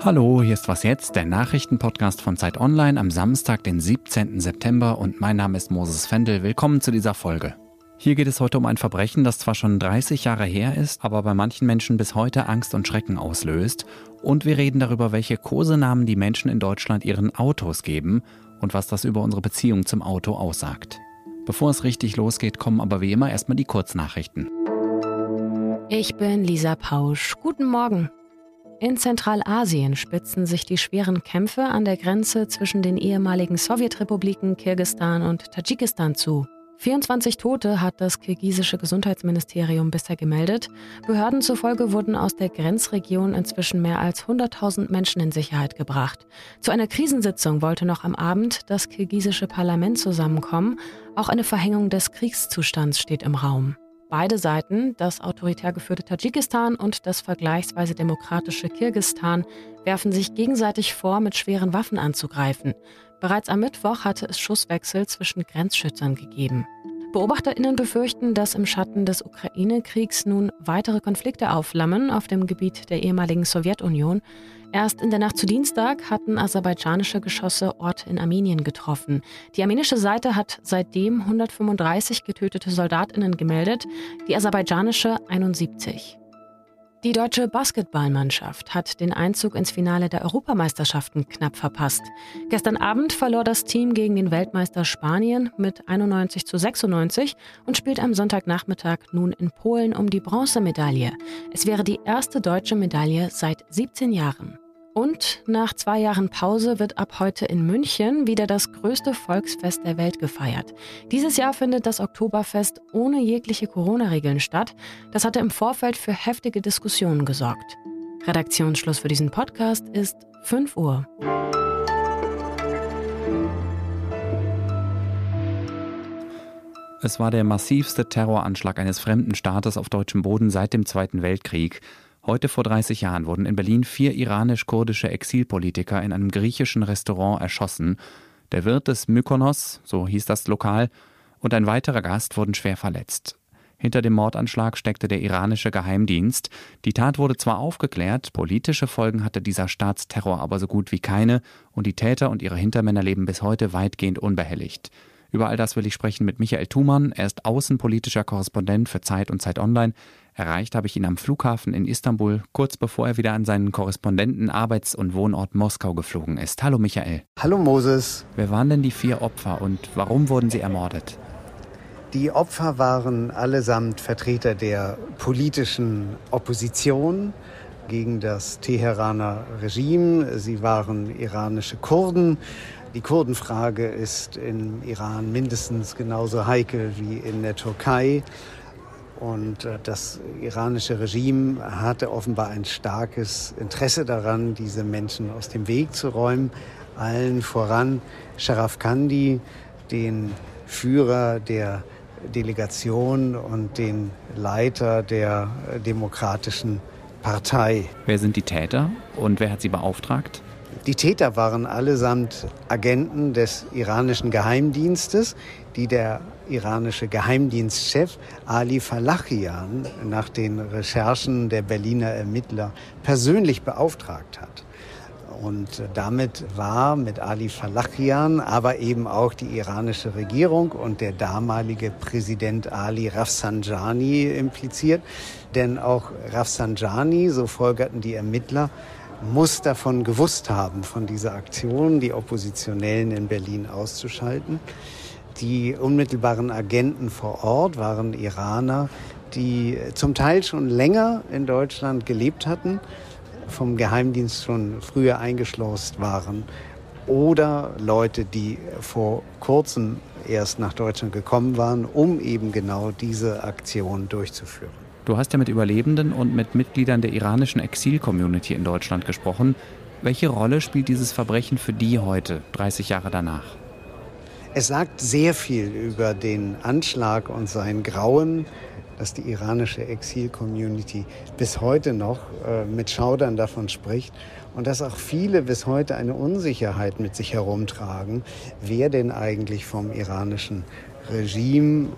Hallo, hier ist was jetzt, der Nachrichtenpodcast von Zeit Online am Samstag, den 17. September und mein Name ist Moses Fendel. Willkommen zu dieser Folge. Hier geht es heute um ein Verbrechen, das zwar schon 30 Jahre her ist, aber bei manchen Menschen bis heute Angst und Schrecken auslöst. Und wir reden darüber, welche Kosenamen die Menschen in Deutschland ihren Autos geben und was das über unsere Beziehung zum Auto aussagt. Bevor es richtig losgeht, kommen aber wie immer erstmal die Kurznachrichten. Ich bin Lisa Pausch. Guten Morgen. In Zentralasien spitzen sich die schweren Kämpfe an der Grenze zwischen den ehemaligen Sowjetrepubliken Kirgistan und Tadschikistan zu. 24 Tote hat das kirgisische Gesundheitsministerium bisher gemeldet. Behörden zufolge wurden aus der Grenzregion inzwischen mehr als 100.000 Menschen in Sicherheit gebracht. Zu einer Krisensitzung wollte noch am Abend das kirgisische Parlament zusammenkommen. Auch eine Verhängung des Kriegszustands steht im Raum. Beide Seiten, das autoritär geführte Tadschikistan und das vergleichsweise demokratische Kirgistan, werfen sich gegenseitig vor, mit schweren Waffen anzugreifen. Bereits am Mittwoch hatte es Schusswechsel zwischen Grenzschützern gegeben. Beobachterinnen befürchten, dass im Schatten des Ukraine-Kriegs nun weitere Konflikte aufflammen auf dem Gebiet der ehemaligen Sowjetunion. Erst in der Nacht zu Dienstag hatten aserbaidschanische Geschosse Orte in Armenien getroffen. Die armenische Seite hat seitdem 135 getötete Soldatinnen gemeldet, die aserbaidschanische 71. Die deutsche Basketballmannschaft hat den Einzug ins Finale der Europameisterschaften knapp verpasst. Gestern Abend verlor das Team gegen den Weltmeister Spanien mit 91 zu 96 und spielt am Sonntagnachmittag nun in Polen um die Bronzemedaille. Es wäre die erste deutsche Medaille seit 17 Jahren. Und nach zwei Jahren Pause wird ab heute in München wieder das größte Volksfest der Welt gefeiert. Dieses Jahr findet das Oktoberfest ohne jegliche Corona-Regeln statt. Das hatte im Vorfeld für heftige Diskussionen gesorgt. Redaktionsschluss für diesen Podcast ist 5 Uhr. Es war der massivste Terroranschlag eines fremden Staates auf deutschem Boden seit dem Zweiten Weltkrieg. Heute vor 30 Jahren wurden in Berlin vier iranisch-kurdische Exilpolitiker in einem griechischen Restaurant erschossen. Der Wirt des Mykonos, so hieß das Lokal, und ein weiterer Gast wurden schwer verletzt. Hinter dem Mordanschlag steckte der iranische Geheimdienst. Die Tat wurde zwar aufgeklärt, politische Folgen hatte dieser Staatsterror aber so gut wie keine, und die Täter und ihre Hintermänner leben bis heute weitgehend unbehelligt. Über all das will ich sprechen mit Michael Thumann. Er ist außenpolitischer Korrespondent für Zeit und Zeit Online. Erreicht habe ich ihn am Flughafen in Istanbul, kurz bevor er wieder an seinen Korrespondenten Arbeits- und Wohnort Moskau geflogen ist. Hallo Michael. Hallo Moses. Wer waren denn die vier Opfer und warum wurden sie ermordet? Die Opfer waren allesamt Vertreter der politischen Opposition gegen das Teheraner Regime. Sie waren iranische Kurden. Die Kurdenfrage ist im Iran mindestens genauso heikel wie in der Türkei. Und äh, das iranische Regime hatte offenbar ein starkes Interesse daran, diese Menschen aus dem Weg zu räumen. Allen voran Sharaf Kandi, den Führer der Delegation und den Leiter der äh, Demokratischen Partei. Wer sind die Täter und wer hat sie beauftragt? Die Täter waren allesamt Agenten des iranischen Geheimdienstes, die der iranische Geheimdienstchef Ali Falachian nach den Recherchen der Berliner Ermittler persönlich beauftragt hat. Und damit war mit Ali Falachian, aber eben auch die iranische Regierung und der damalige Präsident Ali Rafsanjani impliziert. Denn auch Rafsanjani, so folgerten die Ermittler, muss davon gewusst haben, von dieser Aktion, die Oppositionellen in Berlin auszuschalten. Die unmittelbaren Agenten vor Ort waren Iraner, die zum Teil schon länger in Deutschland gelebt hatten, vom Geheimdienst schon früher eingeschlossen waren oder Leute, die vor kurzem erst nach Deutschland gekommen waren, um eben genau diese Aktion durchzuführen. Du hast ja mit Überlebenden und mit Mitgliedern der iranischen Exil-Community in Deutschland gesprochen. Welche Rolle spielt dieses Verbrechen für die heute, 30 Jahre danach? Es sagt sehr viel über den Anschlag und sein Grauen, dass die iranische Exil-Community bis heute noch äh, mit Schaudern davon spricht und dass auch viele bis heute eine Unsicherheit mit sich herumtragen, wer denn eigentlich vom iranischen Regime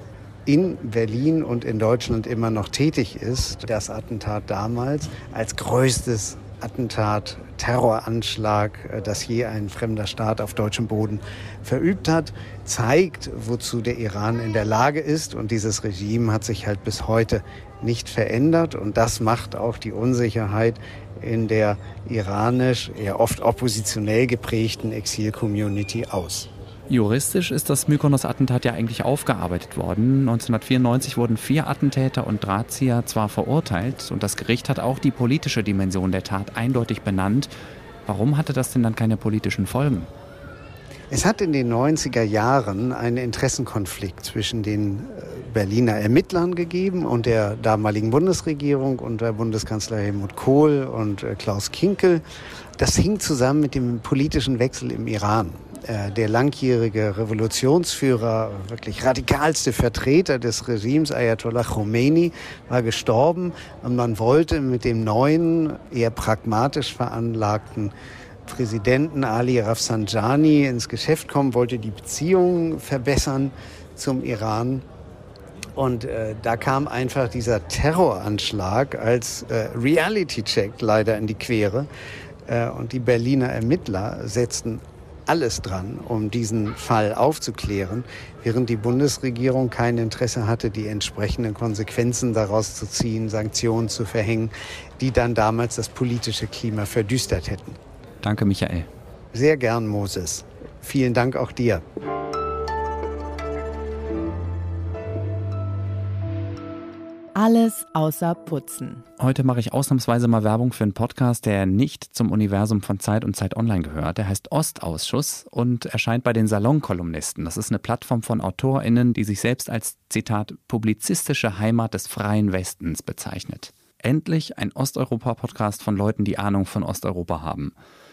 in Berlin und in Deutschland immer noch tätig ist. Das Attentat damals als größtes Attentat, Terroranschlag, äh, das je ein fremder Staat auf deutschem Boden verübt hat, zeigt, wozu der Iran in der Lage ist. Und dieses Regime hat sich halt bis heute nicht verändert. Und das macht auch die Unsicherheit in der iranisch, eher oft oppositionell geprägten Exil-Community aus. Juristisch ist das Mykonos-Attentat ja eigentlich aufgearbeitet worden. 1994 wurden vier Attentäter und Drahtzieher zwar verurteilt und das Gericht hat auch die politische Dimension der Tat eindeutig benannt. Warum hatte das denn dann keine politischen Folgen? Es hat in den 90er Jahren einen Interessenkonflikt zwischen den äh, Berliner Ermittlern gegeben und der damaligen Bundesregierung unter Bundeskanzler Helmut Kohl und äh, Klaus Kinkel. Das hing zusammen mit dem politischen Wechsel im Iran. Äh, der langjährige Revolutionsführer, wirklich radikalste Vertreter des Regimes, Ayatollah Khomeini, war gestorben und man wollte mit dem neuen, eher pragmatisch veranlagten Präsidenten Ali Rafsanjani ins Geschäft kommen, wollte die Beziehungen verbessern zum Iran. Und äh, da kam einfach dieser Terroranschlag als äh, Reality-Check leider in die Quere. Äh, und die Berliner Ermittler setzten alles dran, um diesen Fall aufzuklären, während die Bundesregierung kein Interesse hatte, die entsprechenden Konsequenzen daraus zu ziehen, Sanktionen zu verhängen, die dann damals das politische Klima verdüstert hätten. Danke, Michael. Sehr gern, Moses. Vielen Dank auch dir. Alles außer Putzen. Heute mache ich ausnahmsweise mal Werbung für einen Podcast, der nicht zum Universum von Zeit und Zeit Online gehört. Der heißt Ostausschuss und erscheint bei den Salonkolumnisten. Das ist eine Plattform von AutorInnen, die sich selbst als, Zitat, publizistische Heimat des freien Westens bezeichnet. Endlich ein Osteuropa-Podcast von Leuten, die Ahnung von Osteuropa haben.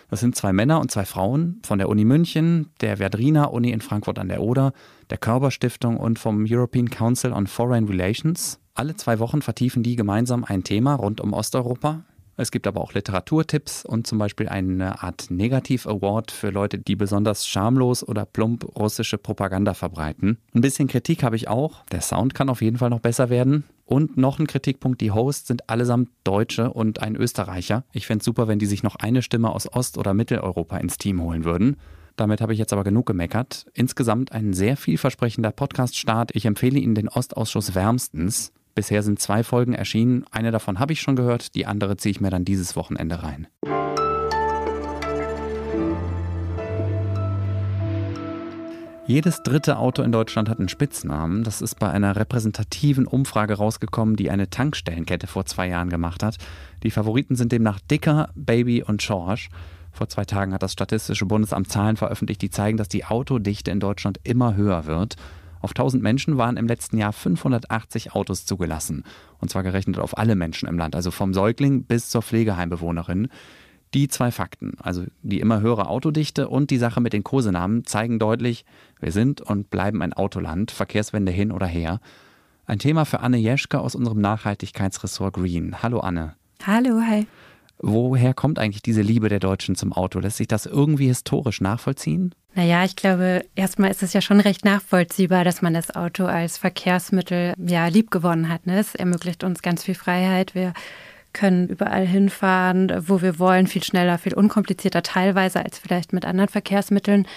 Das sind zwei Männer und zwei Frauen von der Uni München, der Verdrina Uni in Frankfurt an der Oder, der Körber Stiftung und vom European Council on Foreign Relations. Alle zwei Wochen vertiefen die gemeinsam ein Thema rund um Osteuropa. Es gibt aber auch Literaturtipps und zum Beispiel eine Art Negativ-Award für Leute, die besonders schamlos oder plump russische Propaganda verbreiten. Ein bisschen Kritik habe ich auch. Der Sound kann auf jeden Fall noch besser werden. Und noch ein Kritikpunkt, die Hosts sind allesamt Deutsche und ein Österreicher. Ich fände es super, wenn die sich noch eine Stimme aus Ost- oder Mitteleuropa ins Team holen würden. Damit habe ich jetzt aber genug gemeckert. Insgesamt ein sehr vielversprechender Podcast-Start. Ich empfehle Ihnen den Ostausschuss wärmstens. Bisher sind zwei Folgen erschienen. Eine davon habe ich schon gehört, die andere ziehe ich mir dann dieses Wochenende rein. Jedes dritte Auto in Deutschland hat einen Spitznamen. Das ist bei einer repräsentativen Umfrage rausgekommen, die eine Tankstellenkette vor zwei Jahren gemacht hat. Die Favoriten sind demnach Dicker, Baby und George. Vor zwei Tagen hat das Statistische Bundesamt Zahlen veröffentlicht, die zeigen, dass die Autodichte in Deutschland immer höher wird. Auf 1000 Menschen waren im letzten Jahr 580 Autos zugelassen. Und zwar gerechnet auf alle Menschen im Land, also vom Säugling bis zur Pflegeheimbewohnerin. Die zwei Fakten, also die immer höhere Autodichte und die Sache mit den Kosenamen, zeigen deutlich, wir sind und bleiben ein Autoland, Verkehrswende hin oder her. Ein Thema für Anne Jeschke aus unserem Nachhaltigkeitsressort Green. Hallo Anne. Hallo, hi. Woher kommt eigentlich diese Liebe der Deutschen zum Auto? Lässt sich das irgendwie historisch nachvollziehen? Naja, ich glaube, erstmal ist es ja schon recht nachvollziehbar, dass man das Auto als Verkehrsmittel ja liebgewonnen hat. Ne? Es ermöglicht uns ganz viel Freiheit. Wir können überall hinfahren, wo wir wollen, viel schneller, viel unkomplizierter teilweise als vielleicht mit anderen Verkehrsmitteln.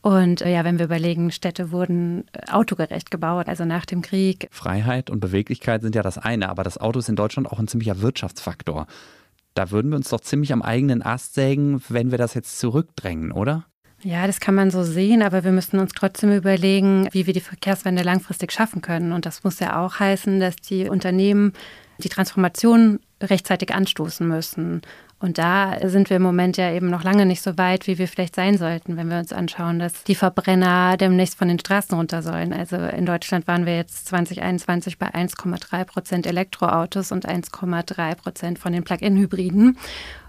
Und äh, ja, wenn wir überlegen, Städte wurden äh, autogerecht gebaut, also nach dem Krieg. Freiheit und Beweglichkeit sind ja das eine, aber das Auto ist in Deutschland auch ein ziemlicher Wirtschaftsfaktor. Da würden wir uns doch ziemlich am eigenen Ast sägen, wenn wir das jetzt zurückdrängen, oder? Ja, das kann man so sehen, aber wir müssen uns trotzdem überlegen, wie wir die Verkehrswende langfristig schaffen können. Und das muss ja auch heißen, dass die Unternehmen die Transformation rechtzeitig anstoßen müssen. Und da sind wir im Moment ja eben noch lange nicht so weit, wie wir vielleicht sein sollten, wenn wir uns anschauen, dass die Verbrenner demnächst von den Straßen runter sollen. Also in Deutschland waren wir jetzt 2021 bei 1,3 Prozent Elektroautos und 1,3 Prozent von den Plug-in-Hybriden.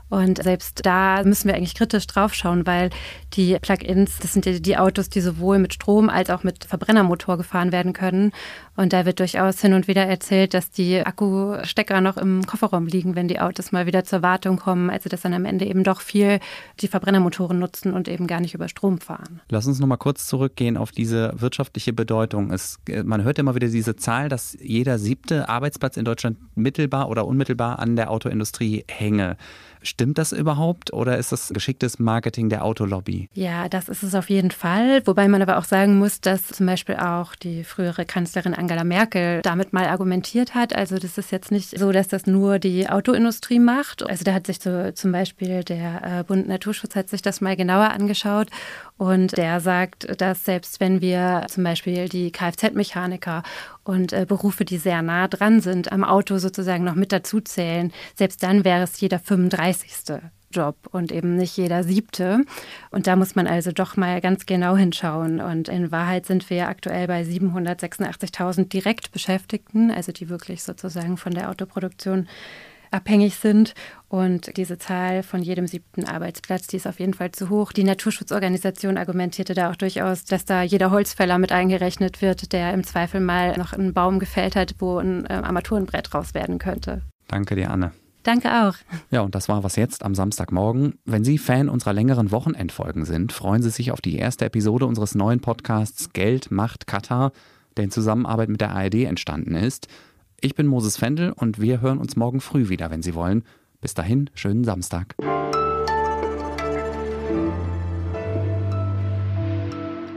Und selbst da müssen wir eigentlich kritisch draufschauen, weil die Plug-ins, das sind ja die Autos, die sowohl mit Strom als auch mit Verbrennermotor gefahren werden können. Und da wird durchaus hin und wieder erzählt, dass die Akkustecker noch im Kofferraum liegen, wenn die Autos mal wieder zur Wartung kommen. Also dass dann am Ende eben doch viel die Verbrennermotoren nutzen und eben gar nicht über Strom fahren. Lass uns noch mal kurz zurückgehen auf diese wirtschaftliche Bedeutung. Es, man hört immer wieder diese Zahl, dass jeder siebte Arbeitsplatz in Deutschland mittelbar oder unmittelbar an der Autoindustrie hänge. Stimmt das überhaupt oder ist das geschicktes Marketing der Autolobby? Ja, das ist es auf jeden Fall. Wobei man aber auch sagen muss, dass zum Beispiel auch die frühere Kanzlerin Angela Merkel damit mal argumentiert hat. Also das ist jetzt nicht so, dass das nur die Autoindustrie macht. Also da hat sich so zum Beispiel der äh, Bund Naturschutz hat sich das mal genauer angeschaut und der sagt, dass selbst wenn wir zum Beispiel die Kfz-Mechaniker und äh, Berufe, die sehr nah dran sind, am Auto sozusagen noch mit dazu zählen, selbst dann wäre es jeder 35. Job und eben nicht jeder siebte. Und da muss man also doch mal ganz genau hinschauen. Und in Wahrheit sind wir aktuell bei 786.000 Direktbeschäftigten, also die wirklich sozusagen von der Autoproduktion abhängig sind. Und diese Zahl von jedem siebten Arbeitsplatz, die ist auf jeden Fall zu hoch. Die Naturschutzorganisation argumentierte da auch durchaus, dass da jeder Holzfäller mit eingerechnet wird, der im Zweifel mal noch einen Baum gefällt hat, wo ein äh, Armaturenbrett raus werden könnte. Danke dir, Anne. Danke auch. Ja, und das war was jetzt am Samstagmorgen. Wenn Sie Fan unserer längeren Wochenendfolgen sind, freuen Sie sich auf die erste Episode unseres neuen Podcasts Geld macht Katar, der in Zusammenarbeit mit der ARD entstanden ist. Ich bin Moses Fendel und wir hören uns morgen früh wieder, wenn Sie wollen. Bis dahin, schönen Samstag.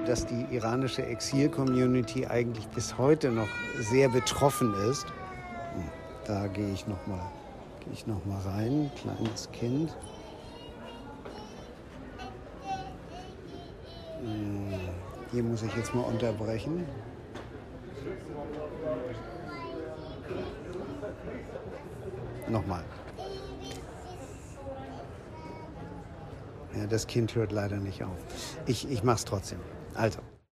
Dass die iranische Exil-Community eigentlich bis heute noch sehr betroffen ist. Hm, da gehe ich noch mal, gehe ich noch mal rein, kleines Kind. Hm, hier muss ich jetzt mal unterbrechen. Nochmal. Ja, das Kind hört leider nicht auf. Ich, ich mach's trotzdem. Also.